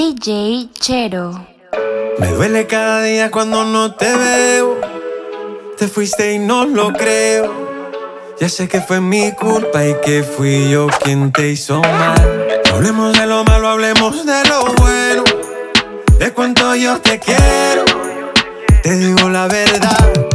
DJ Chero. Me duele cada día cuando no te veo. Te fuiste y no lo creo. Ya sé que fue mi culpa y que fui yo quien te hizo mal. No hablemos de lo malo, hablemos de lo bueno. De cuánto yo te quiero. Te digo la verdad.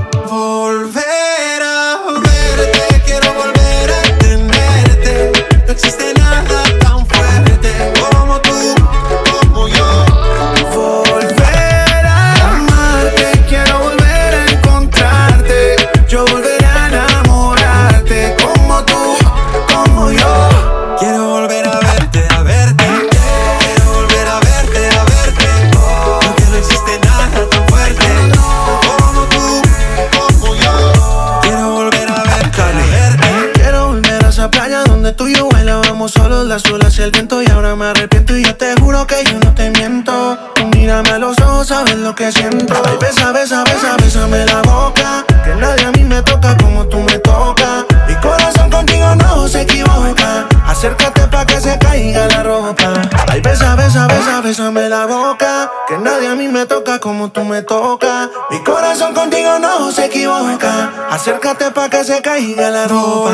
El viento y ahora me arrepiento y yo te juro que yo no te miento. Tú mírame a los ojos, sabes lo que siento. Ay, besa, besa, besa, bésame la boca. Que nadie a mí me toca como tú me tocas. Mi corazón contigo no se equivoca. Acércate pa' que se caiga la ropa. Ay, besa, besa, besa, bésame la boca. Que nadie a mí me toca como tú me tocas. Mi corazón contigo no se equivoca. Acércate pa' que se caiga la ropa.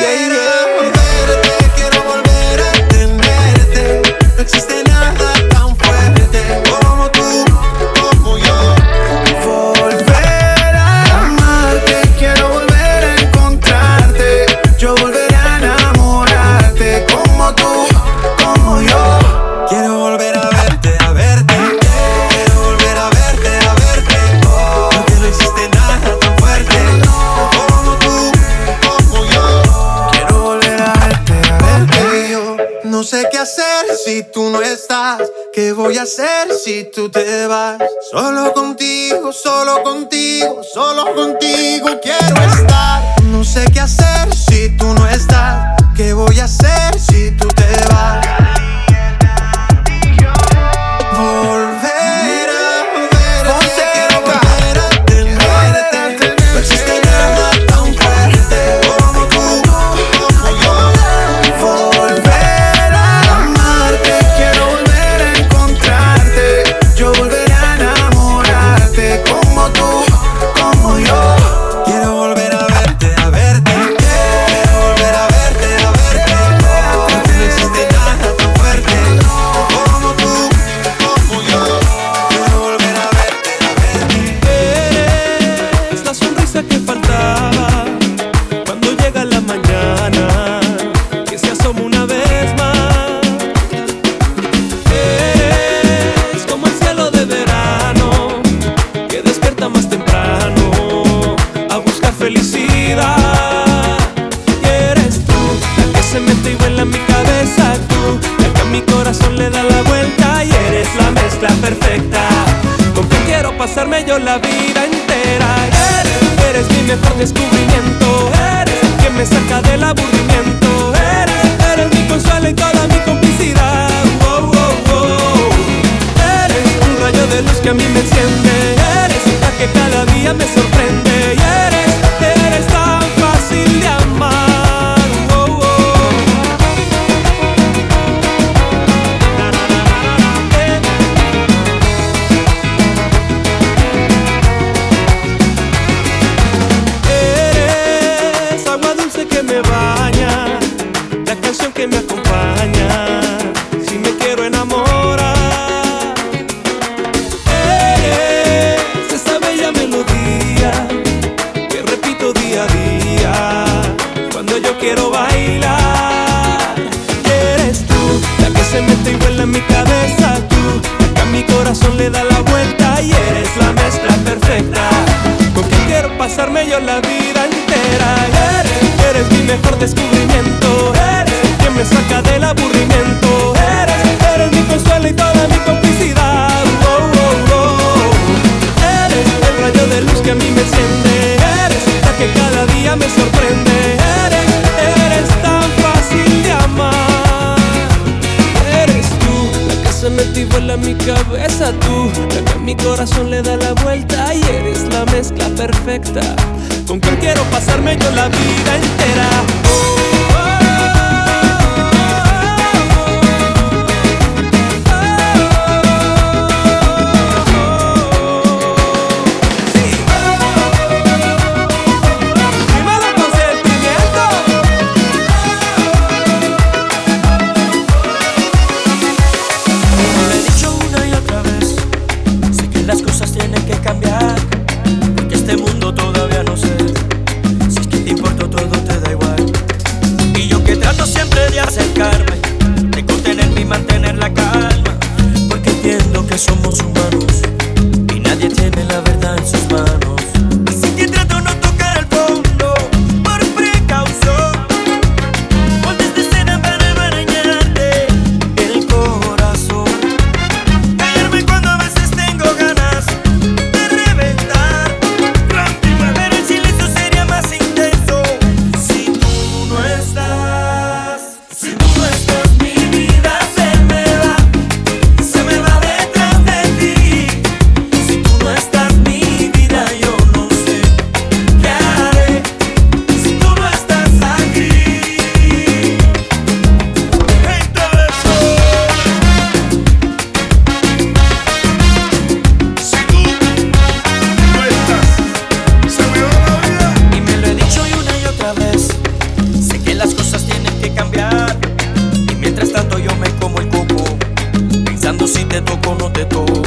Yeah, yeah. Existe nada si tú no estás. ¿Qué voy a hacer si tú te vas? Solo contigo, solo contigo, solo contigo quiero estar. No sé qué hacer si tú no estás. ¿Qué voy a hacer si tú te vas? Yo la vida entera. Eres, mi mejor descubrimiento. Eres quien me saca del aburrimiento. Eres, eres mi consuelo y toda mi complicidad. Eres un rayo de luz que a mí me enciende. Eres la que cada día me sorprende. Si te toco no te toco.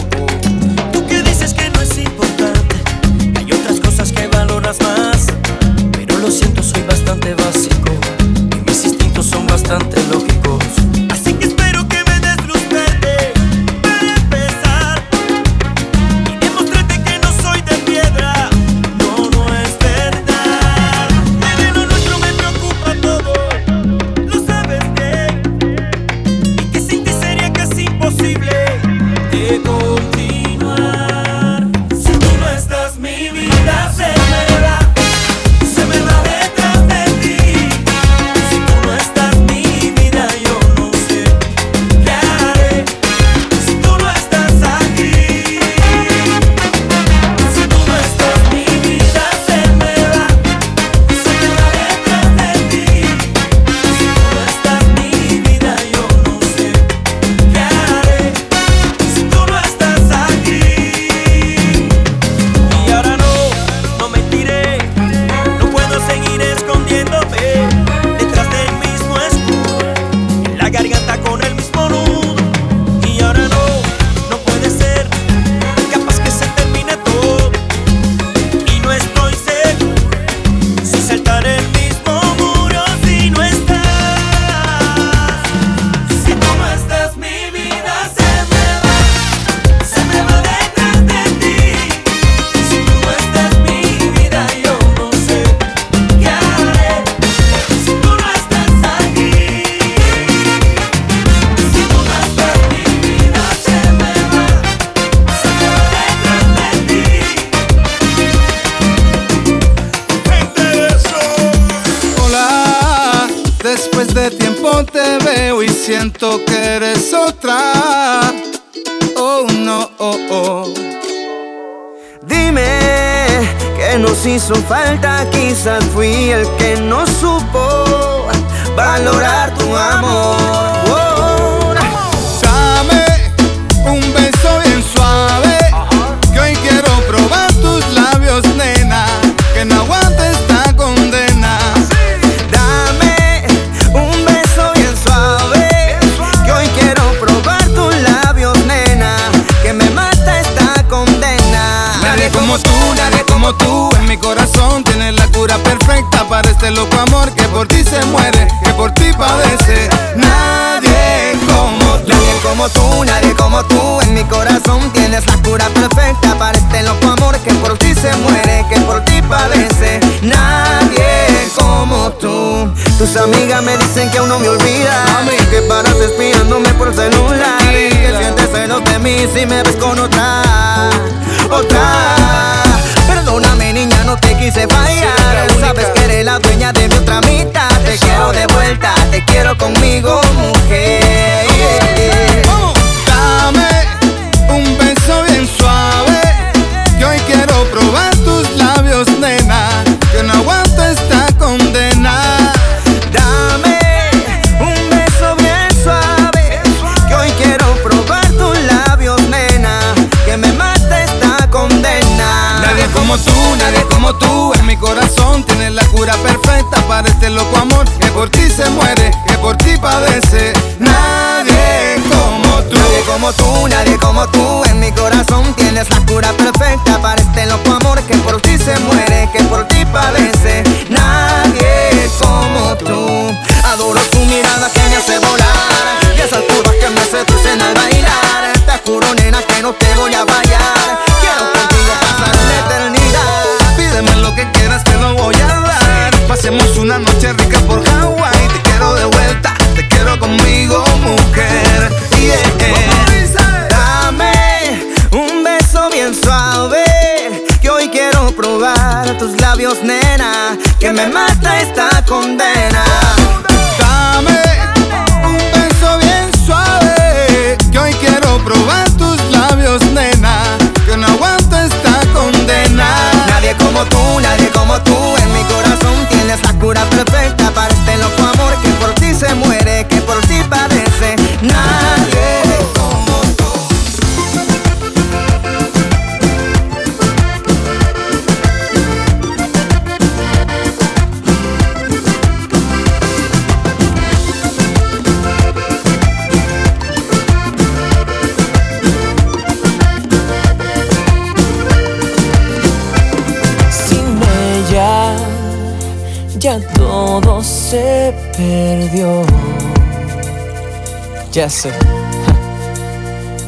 No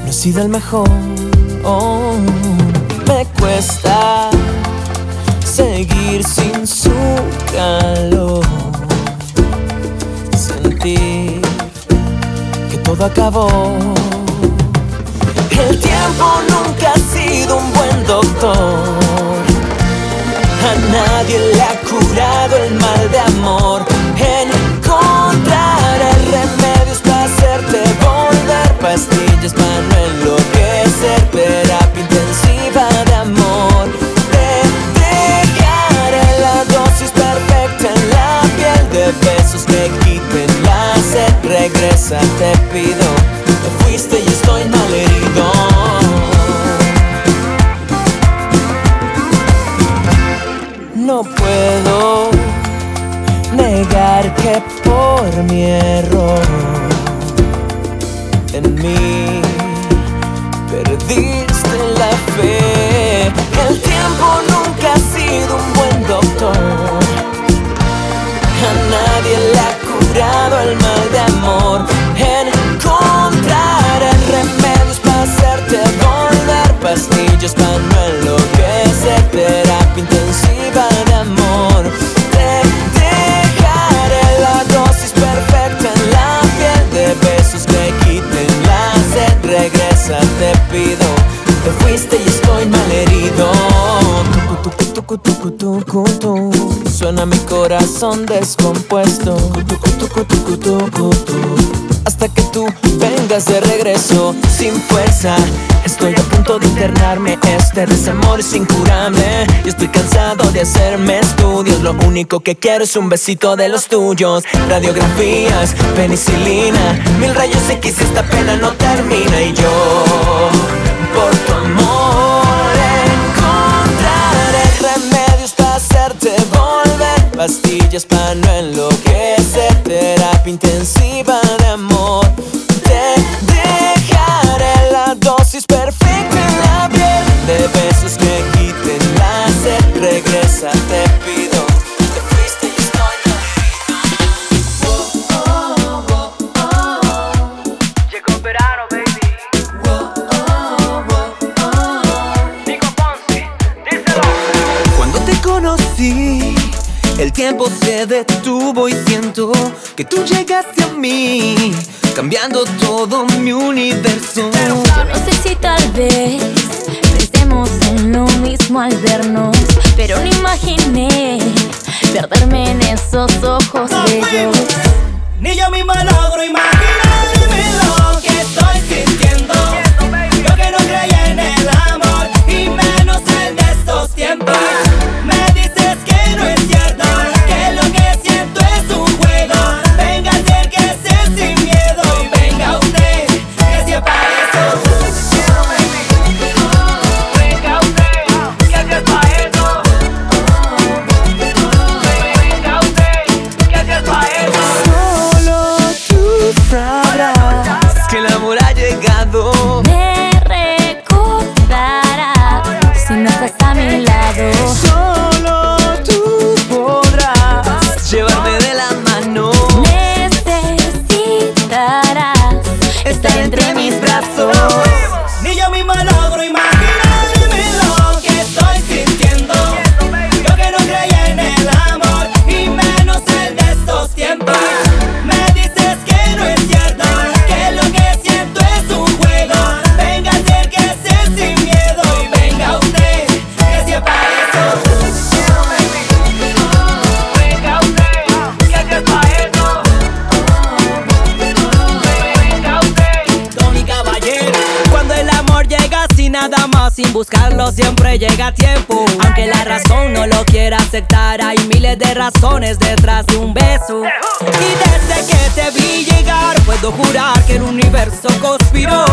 he sido el mejor. Oh, me cuesta seguir sin su calor. Sentir que todo acabó. El tiempo nunca ha sido un buen doctor. A nadie le ha curado el mal de amor. Te pido. Te fuiste y estoy malherido. No puedo negar que por mi error en mí perdiste la fe. El tiempo nunca ha sido un buen doctor. A nadie le ha curado el mal de amor. Tucu, tucu, tucu. Suena mi corazón descompuesto. Tucu, tucu, tucu, tucu. Hasta que tú vengas de regreso sin fuerza. Estoy a punto de internarme. Este desamor es incurable. Y estoy cansado de hacerme estudios. Lo único que quiero es un besito de los tuyos. Radiografías, penicilina. Mil rayos X, esta pena no termina. Y yo, por tu amor, Pastillas para no enloquecer. Terapia intensiva tiempo se detuvo y siento que tú llegaste a mí, cambiando todo mi universo. Yo no sé si tal vez pensemos en lo mismo al vernos, pero no imaginé perderme en esos ojos bellos. Ni yo mismo logro imaginarme lo que estoy sintiendo. Yo que no creía en el amor y menos de estos tiempos. Buscarlo, siempre llega a tiempo. Aunque la razón no lo quiera aceptar, hay miles de razones detrás de un beso. Y desde que te vi llegar, puedo jurar que el universo conspiró.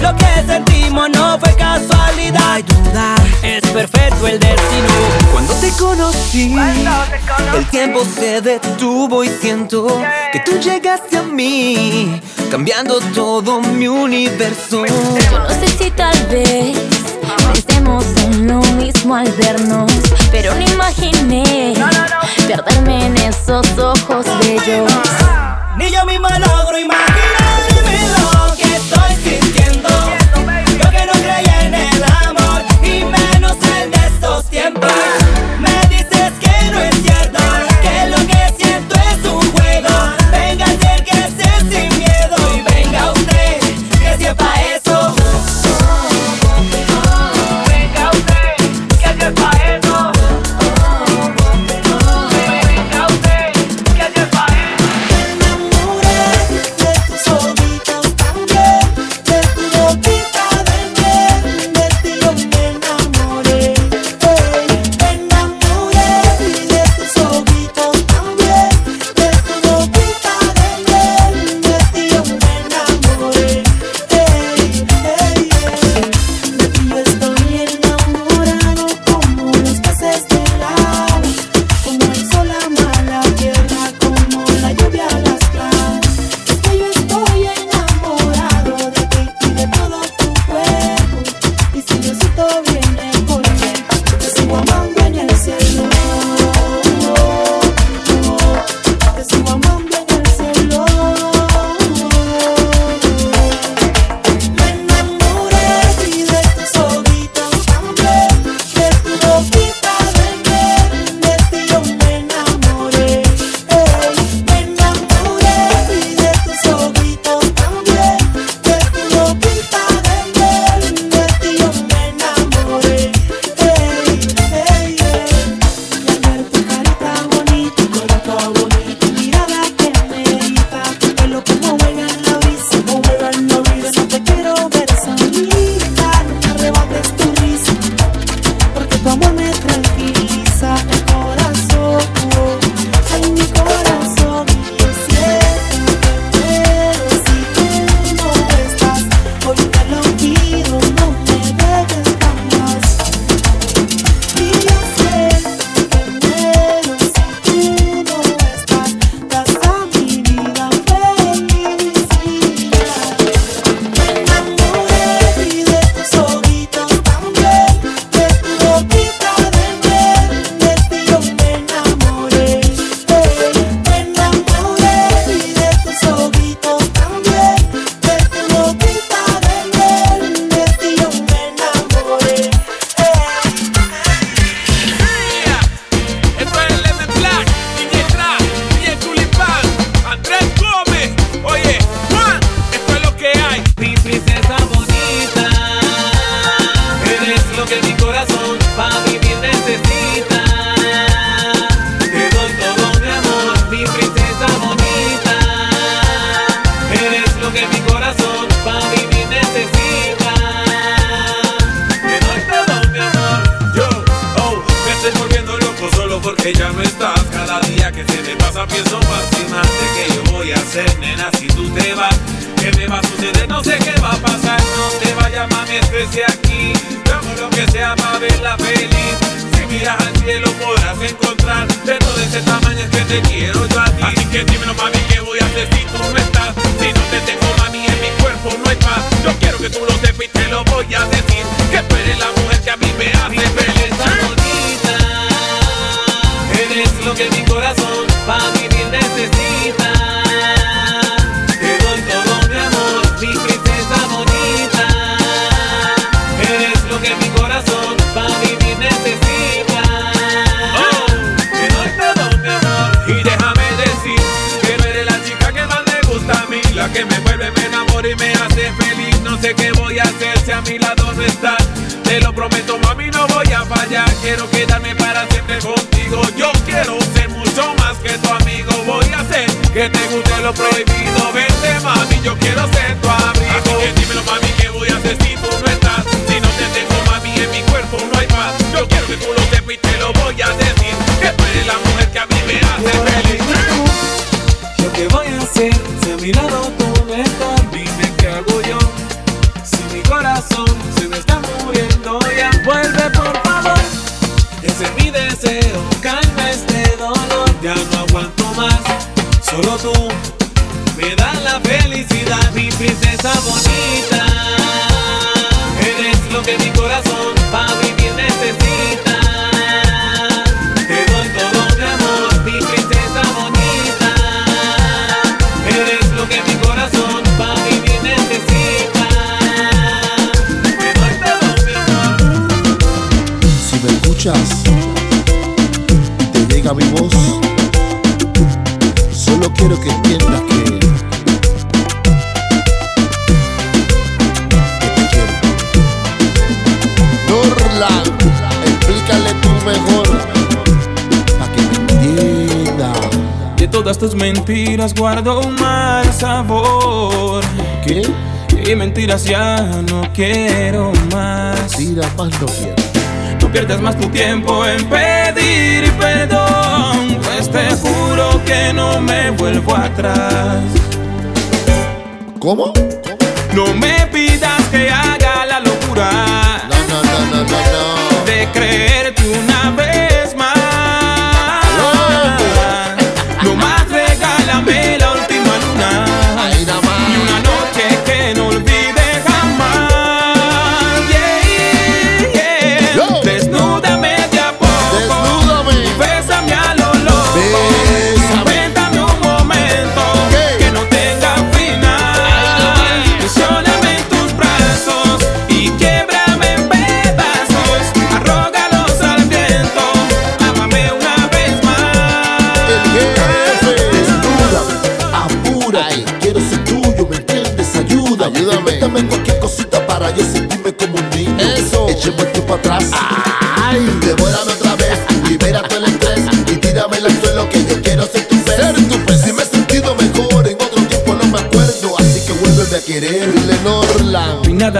Lo que sentimos no fue casualidad. Hay duda, es perfecto el destino. Cuando te conocí, el tiempo se detuvo y siento que tú llegaste a mí, cambiando todo mi universo. Yo no sé si tal vez Pensemos en lo mismo al vernos, pero no imaginé perderme en esos ojos bellos. Ah. Ni yo misma logro imaginarme lo que estoy sintiendo. Yo que no creía en el amor y menos el de estos tiempos. quiero más. Si la paz no quiero. No pierdas más tu tiempo en pedir perdón, pues te juro que no me vuelvo atrás. ¿Cómo? No me pidas que haga la locura no, no, no, de creer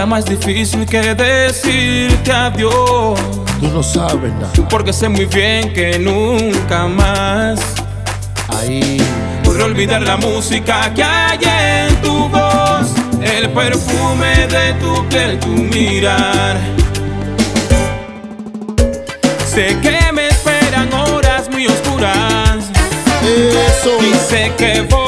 Más difícil que decirte adiós. Tú no sabes nada. Porque sé muy bien que nunca más. Ahí. Podré olvidar la música que hay en tu voz. El perfume de tu piel, tu mirar. Sé que me esperan horas muy oscuras. Eso. Y sé que voy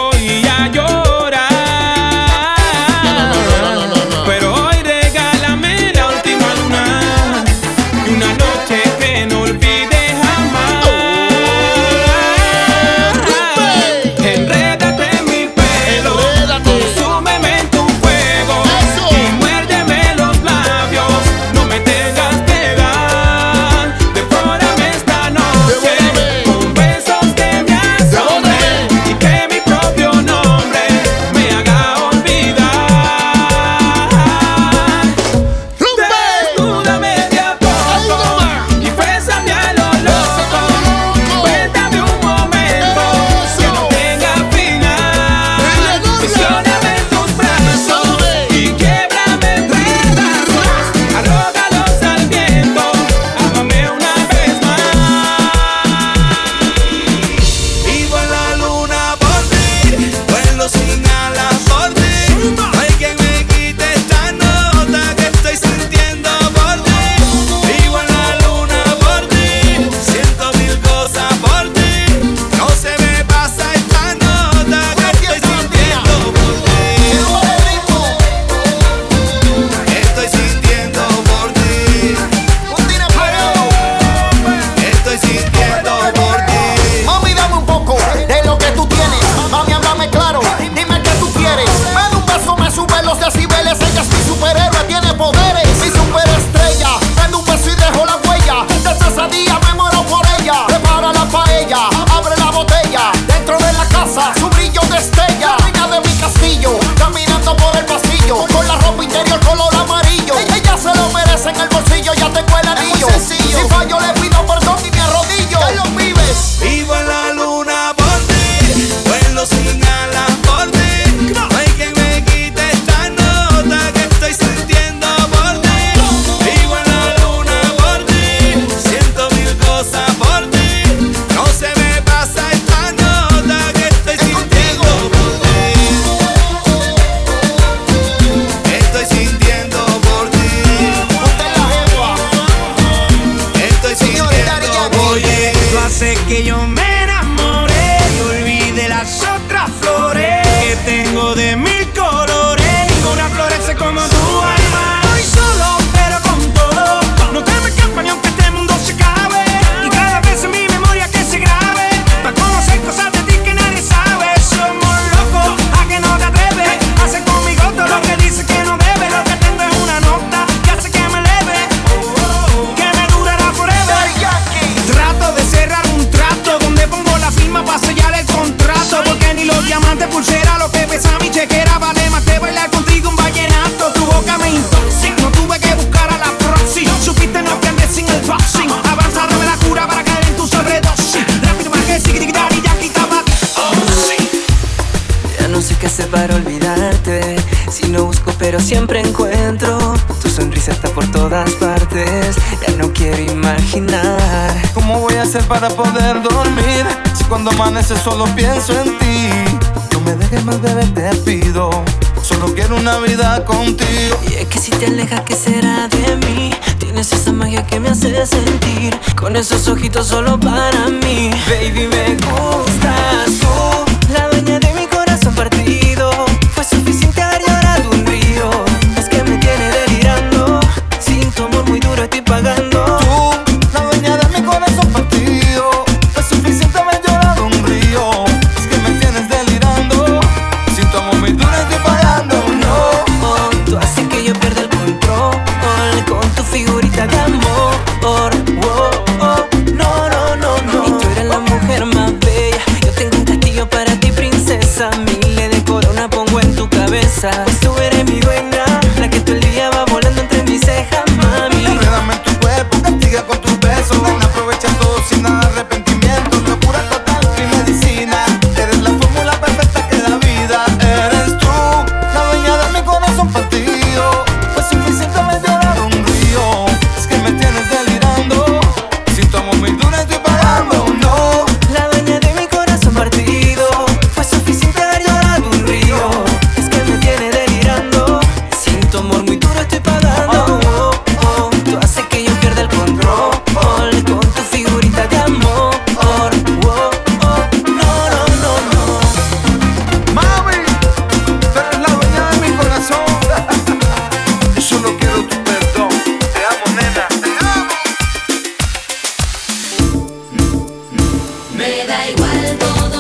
igual todo,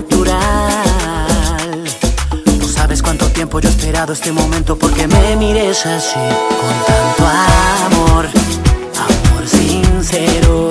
natural. Tú sabes cuánto tiempo yo he esperado este momento porque me mires así, con tanto amor, amor sincero.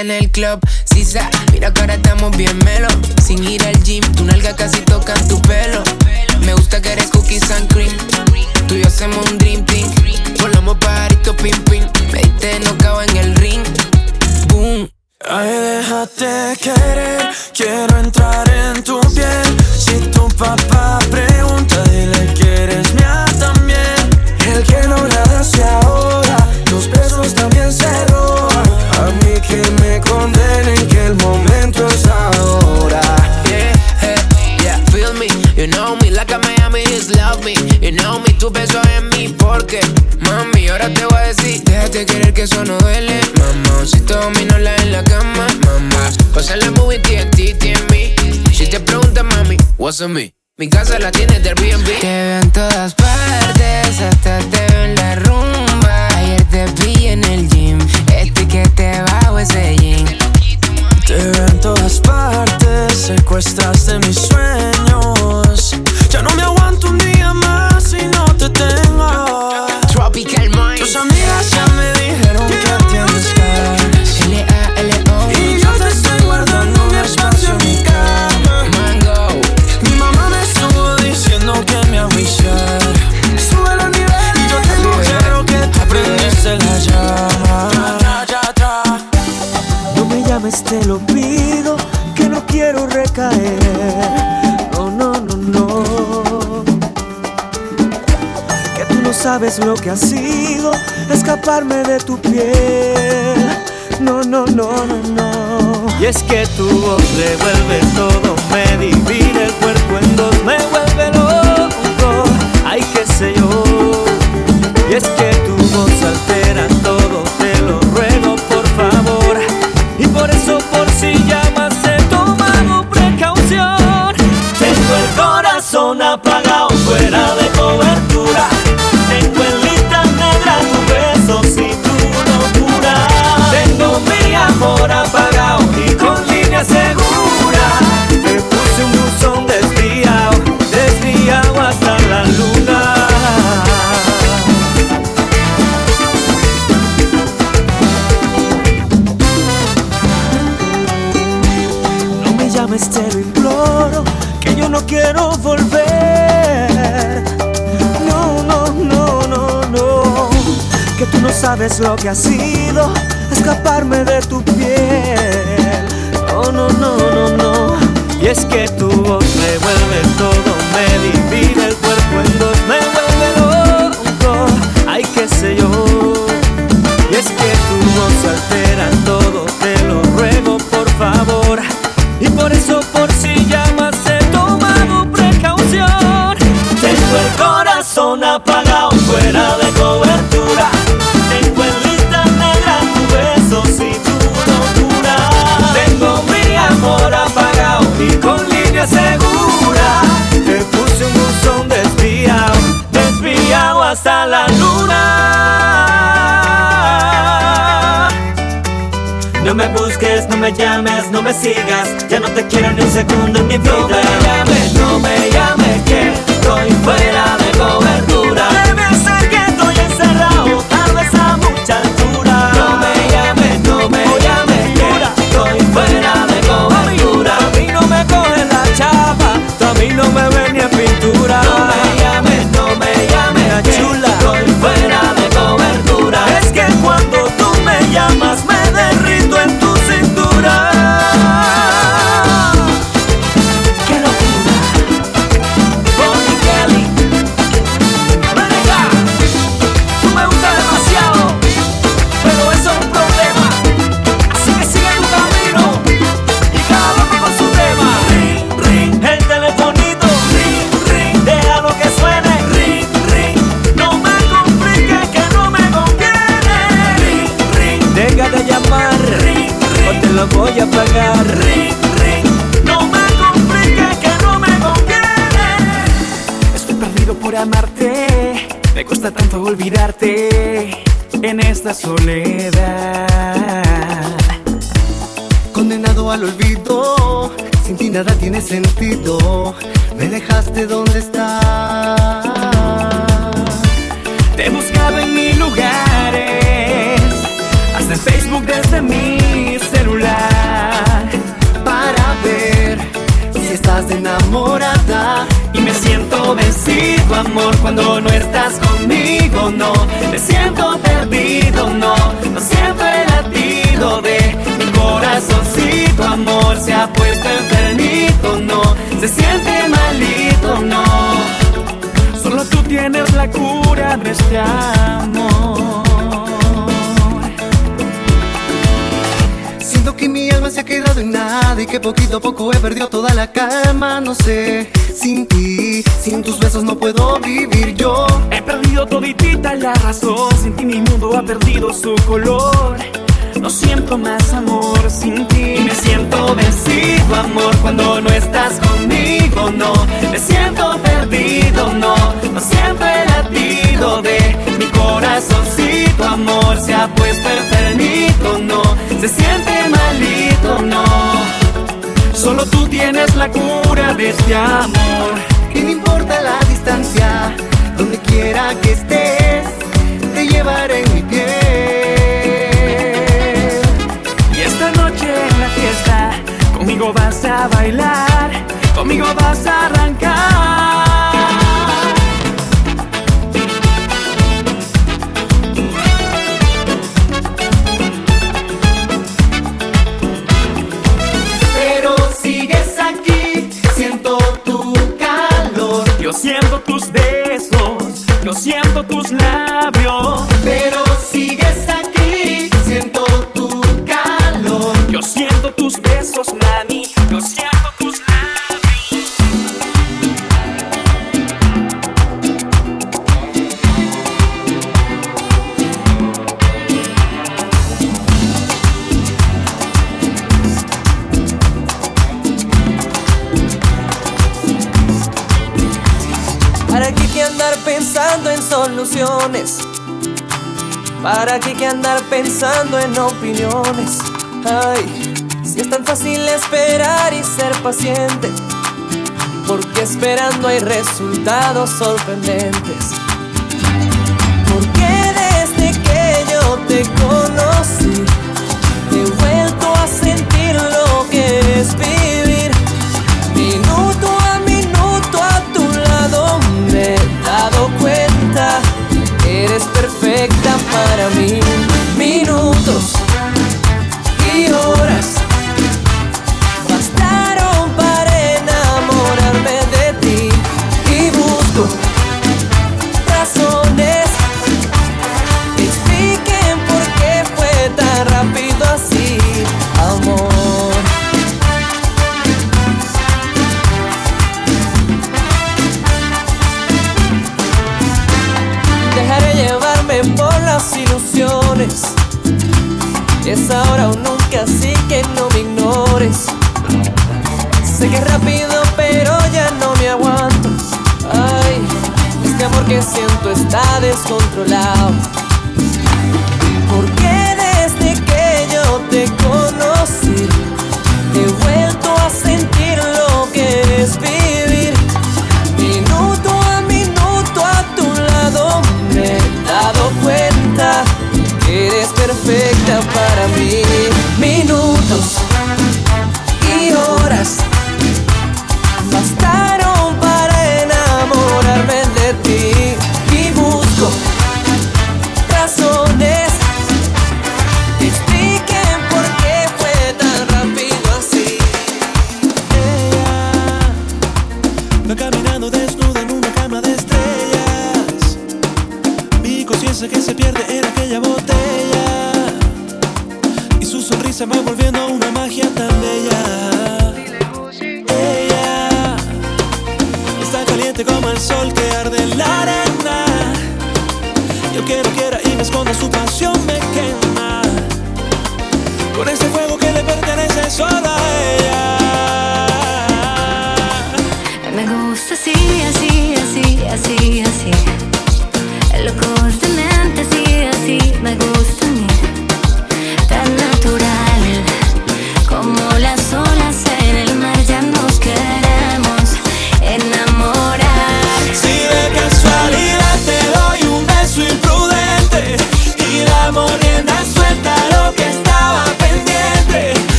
en el club. me. sabes lo que ha sido escaparme de tu piel. No, no, no, no, no. Y es que tu voz revuelve todo, me divide el cuerpo en dos, me vuelve loco. Ay, qué sé yo. Y es que tu voz altera todo, te lo ruego por favor. Y por eso, por si llamas, he tomado precaución. Tengo el corazón apagado. quiero volver. No, no, no, no, no. Que tú no sabes lo que ha sido escaparme de tu piel. Oh, no, no, no, no. Y es que tu voz me vuelve todo, me divide el cuerpo en dos, me vuelve loco. Ay, qué sé yo. Y es que tu voz altera todo, te lo ruego por favor. Y por eso me llames, no me sigas Ya no te quiero ni un segundo en mi vida. Soledad. Condenado al olvido, sin ti nada tiene sentido. Me dejaste donde estás. Vencido, amor, cuando no estás conmigo, no. Me siento perdido, no. No siento el latido de mi corazoncito, amor. Se ha puesto enfermito, no. Se siente malito, no. Solo tú tienes la cura de este amor. Que mi alma se ha quedado en nada y que poquito a poco he perdido toda la calma. No sé, sin ti, sin tus besos no puedo vivir yo. He perdido toditita la razón, sin ti mi mundo ha perdido su color. No siento más amor sin ti. Y me siento vencido, amor, cuando no estás conmigo, no. Me siento perdido, no. No siento el latido de mi corazoncito, amor. Se ha puesto enfermito, no. Se siente malito, no. Solo tú tienes la cura de este amor. Y no importa la distancia, donde quiera que estés, te llevaré en mi piel. Y esta noche en la fiesta, conmigo vas a bailar, conmigo vas a arrancar. Yo siento tus labios. Pero sigues aquí, siento tu calor. Yo siento tus besos, mami. ¿Para qué que andar pensando en opiniones? Ay, si es tan fácil esperar y ser paciente, porque esperando hay resultados sorprendentes. Para Es ahora o nunca, así que no me ignores. Sé que es rápido, pero ya no me aguanto. Ay, este amor que siento está descontrolado.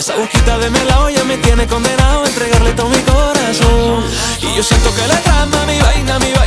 esa boquita de melao ya me tiene condenado a entregarle todo mi corazón. Y yo siento que la trama, mi vaina, mi vaina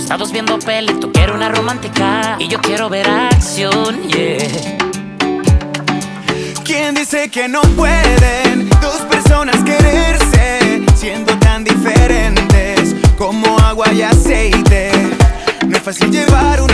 Acostados viendo peli, tú quieres una romántica y yo quiero ver acción, ¿Quién dice que no pueden dos personas quererse siendo tan diferentes como agua y aceite? No es fácil llevar un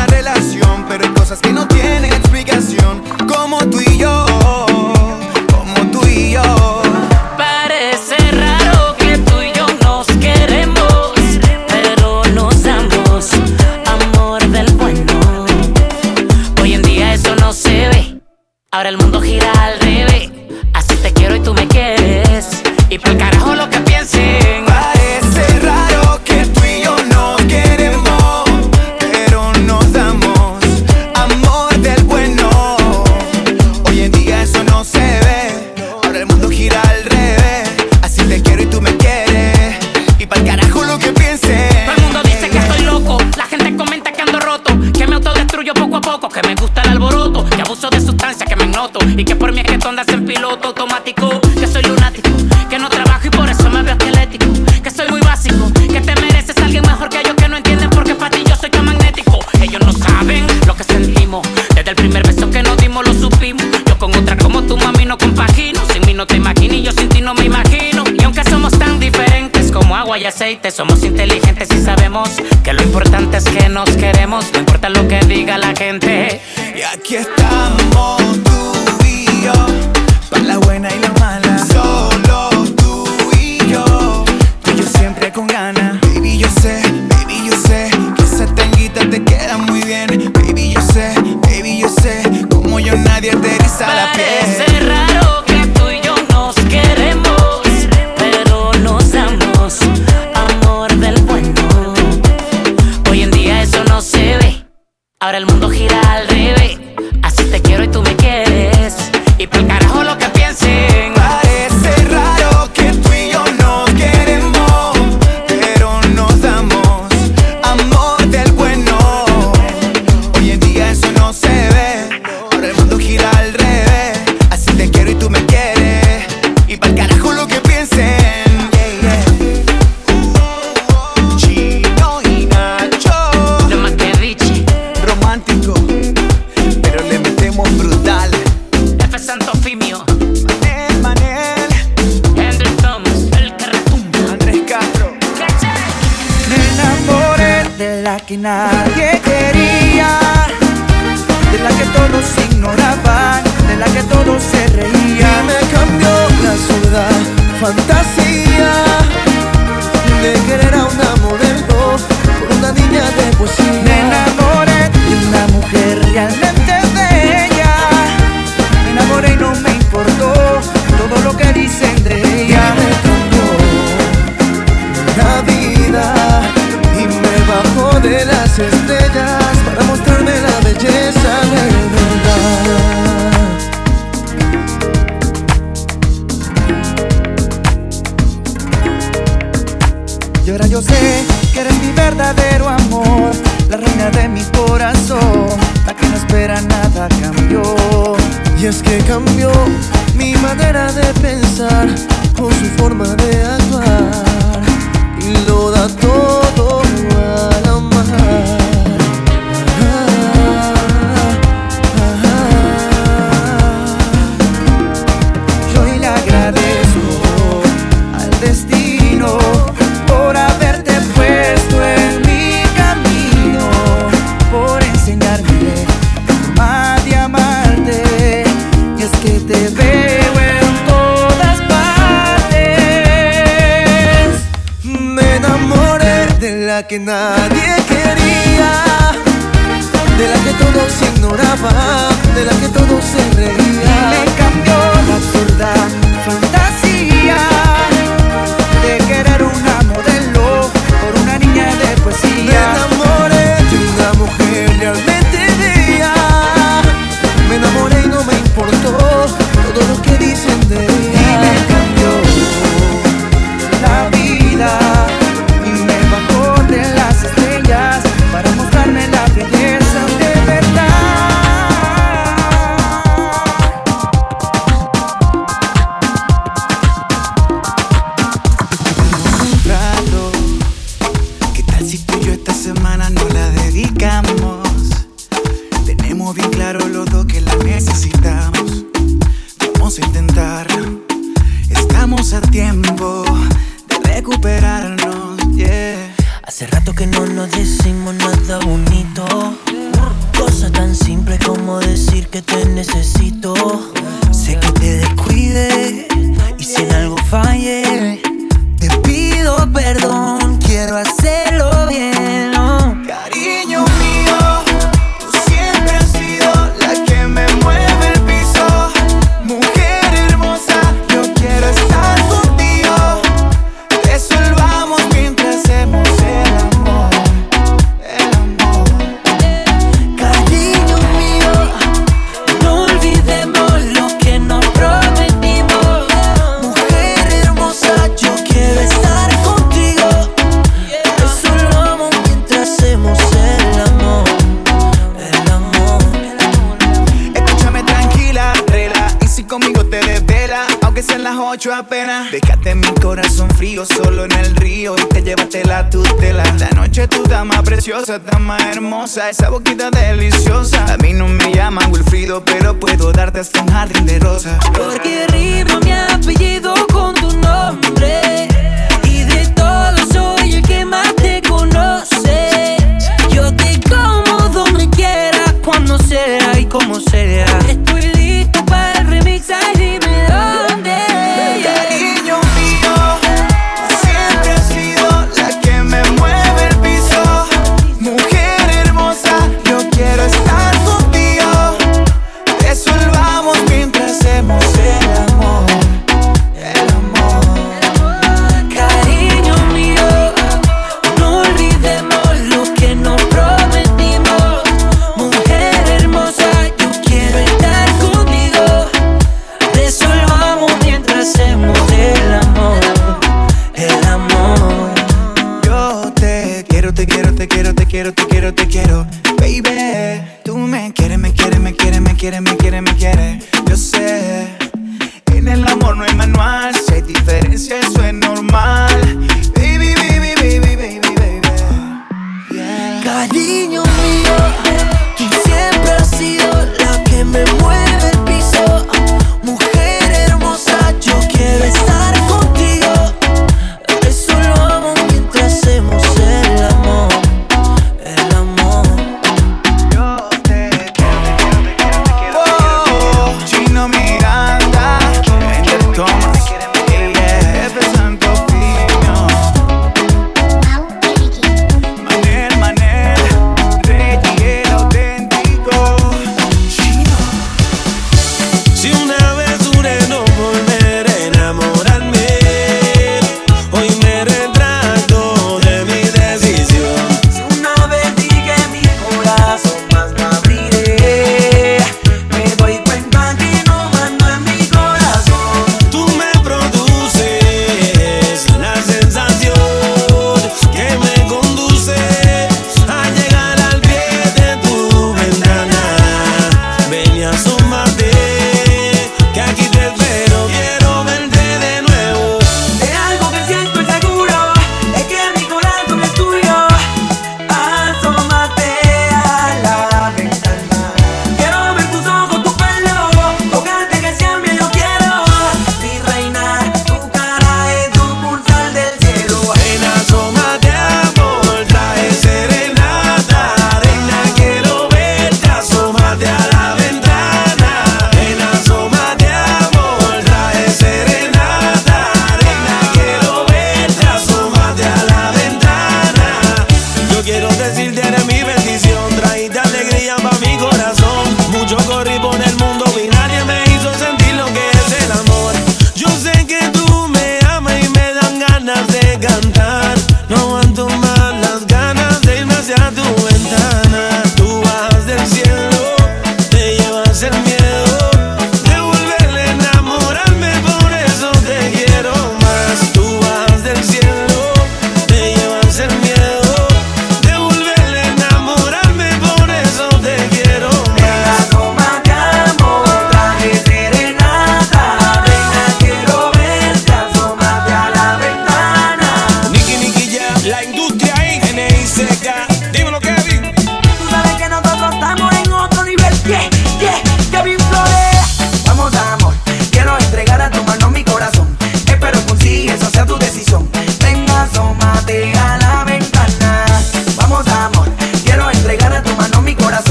hermosa Esa boquita deliciosa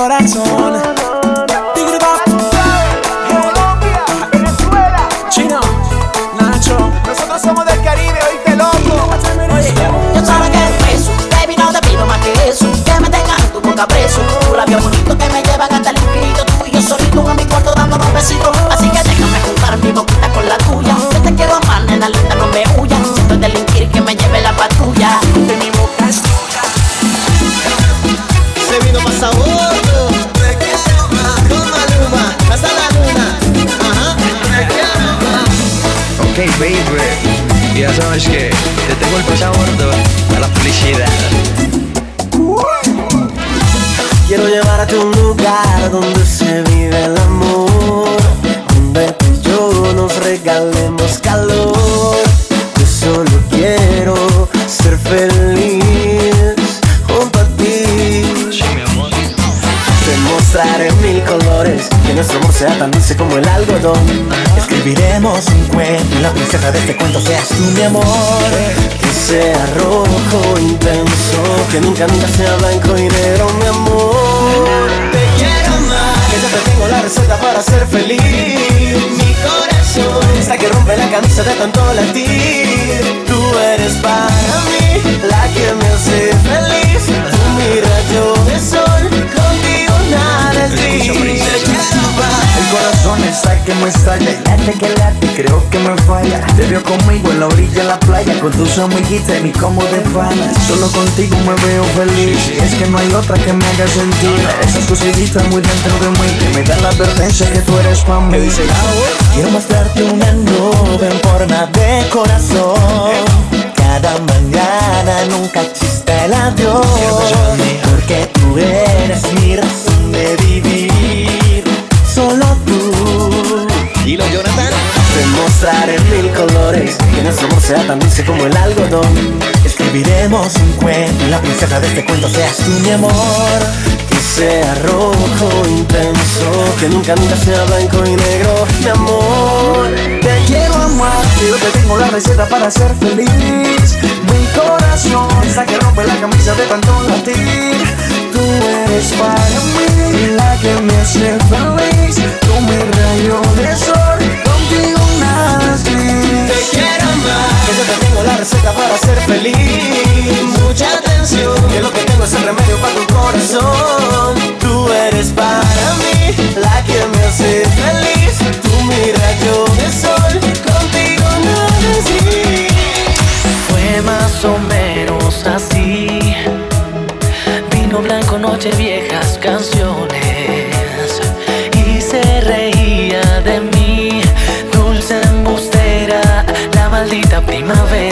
corazón. Baby. Ya de este cuento seas tú mi amor. Que sea rojo intenso, que nunca, nunca sea blanco y negro mi amor. Te quiero más, que ya te tengo la receta para ser feliz. Mi corazón está que rompe la camisa de tanto latir. Tú eres para que me estalla. Y late que late, creo que me falla. Te veo conmigo en la orilla de la playa Con tus amiguitas y mi combo de panas. Solo contigo me veo feliz. Y es que no hay otra que me haga sentir. Esas cositas muy dentro de mí Que me dan la advertencia que tú eres para mí. Quiero mostrarte una nube en forma de corazón. Cada mañana nunca existe el adiós. Porque tú eres mi razón de vivir. Solo Mil colores. Que nuestro amor sea tan dulce como el algodón. Escribiremos un cuento. Y la princesa de este cuento seas tú, mi amor. Que sea rojo intenso. Que nunca, nunca sea blanco y negro, mi amor. Te quiero amar, yo te tengo la receta para ser feliz Mi corazón está que rompe la camisa de tanto latir Tú eres para mí la que me hace feliz Tú mi rayo de sol, contigo Te quiero más, que yo te tengo la receta para ser feliz. Mucha atención, que lo que tengo es el remedio para tu corazón. Tú eres para mí la que me hace feliz. Tú mi rayo de sol, contigo es gris. Fue más o menos así. Vino blanco, noche, viejas canciones. Primavera.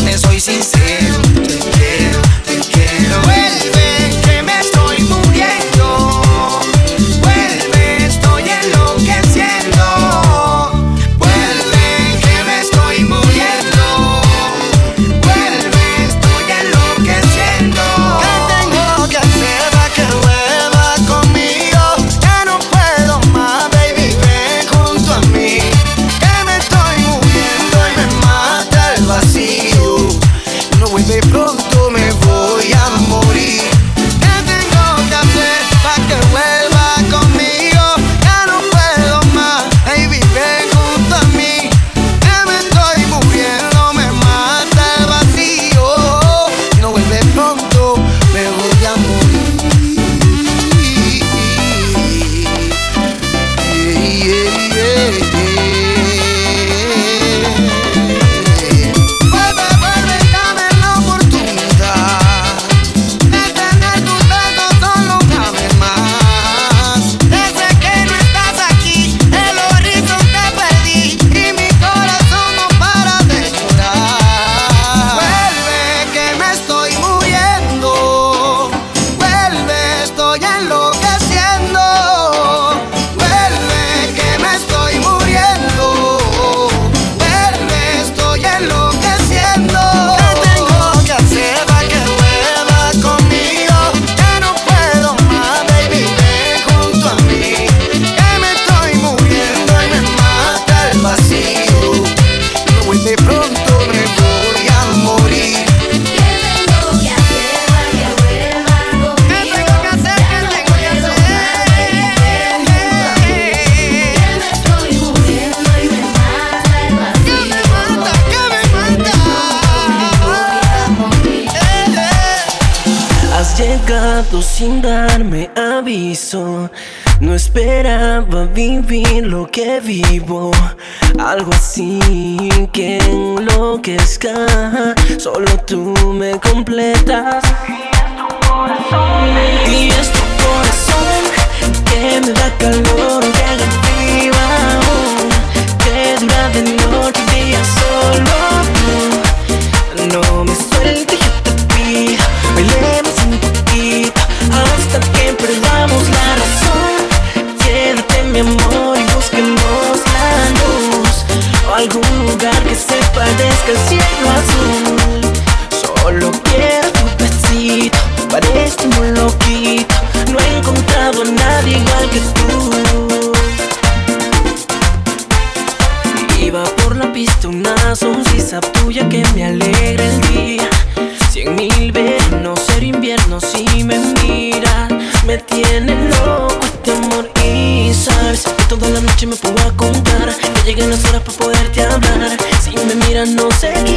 soy sincero.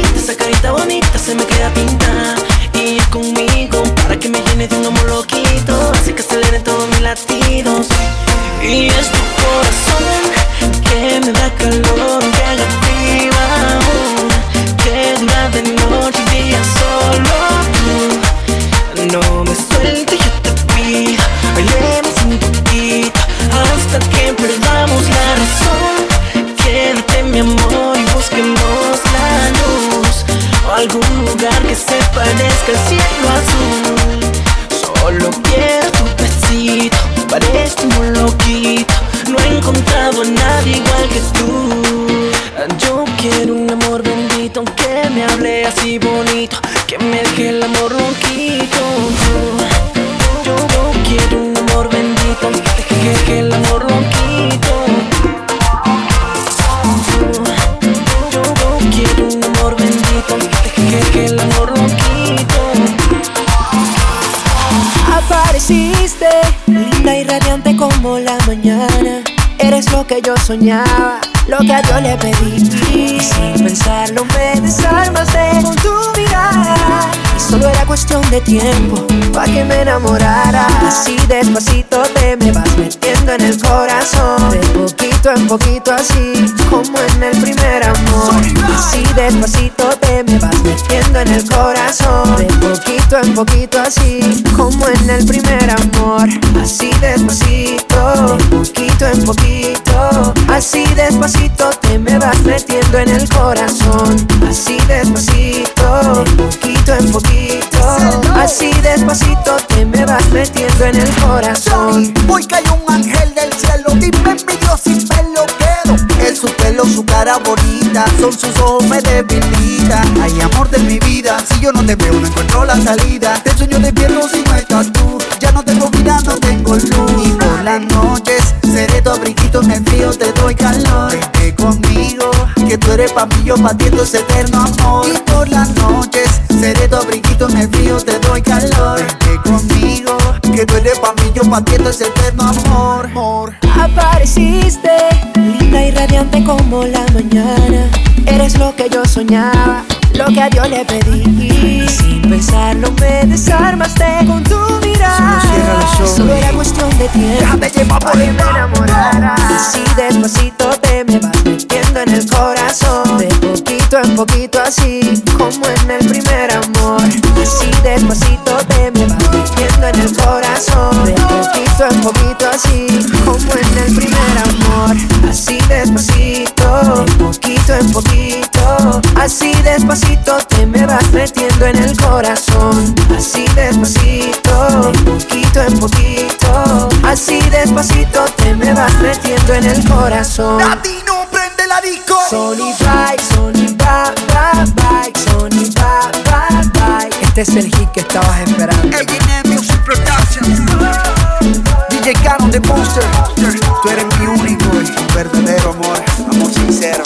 bonita, esa carita bonita se me queda pintada. Y es conmigo para que me llene de un amor loquito. Así que aceleren todos mis latidos. Y es tu corazón que me da calor. Cause she soñaba, lo que a yo le pedí. Sin pensarlo me desarmaste con tu mirada. Y solo era cuestión de tiempo para que me enamorara. Así despacito te me vas metiendo en el corazón. De poquito poquito en poquito así, como en el primer amor. Así despacito te me vas metiendo en el corazón. De poquito en poquito así, como en el primer amor. Así despacito, de poquito en poquito. Así despacito te me vas metiendo en el corazón. Así despacito, de poquito en poquito. Así despacito te me vas metiendo en el corazón. Hoy cayó un ángel del cielo, dime mi Dios me lo quedo. Es su pelo, su cara bonita, son sus ojos me debilitan. Ay, amor de mi vida, si yo no te veo no encuentro la salida. Te sueño despierto si no estás tú, ya no tengo vida, no tengo luz. Y por las noches seré tu abriguito, en el frío te doy calor. Vente conmigo, que tú eres pa' mí, yo pa' ti, esto es eterno amor. Y por las noches seré tu abriguito, en el frío te doy calor. Vente conmigo, que tú eres pa' mí, yo pa' ti, esto es eterno amor. amor. Linda y radiante como la mañana. Eres lo que yo soñaba, lo que a Dios le pedí. Sin pensarlo me desarmaste con tu mirada. Solo era cuestión de tiempo. Déjame llevar por para el que me enamorara. Así despacito te me vas metiendo en el corazón. De poquito en poquito así, como en el primer amor. Así despacito te me vas metiendo en el corazón. De poquito en poquito así, como en el primer amor. Así despacito, de poquito en poquito. Así despacito te me vas metiendo en el corazón. Así despacito, de poquito en poquito. Así despacito te me vas metiendo en el corazón. Latino, prende la disco. Sony bye, Sony bye, bye, Sony bye, bye. Este es el hit que estabas esperando. Canon de Monster. Tú eres mi único y verdadero amor, amor sincero.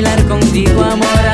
Bailar contigo, amor,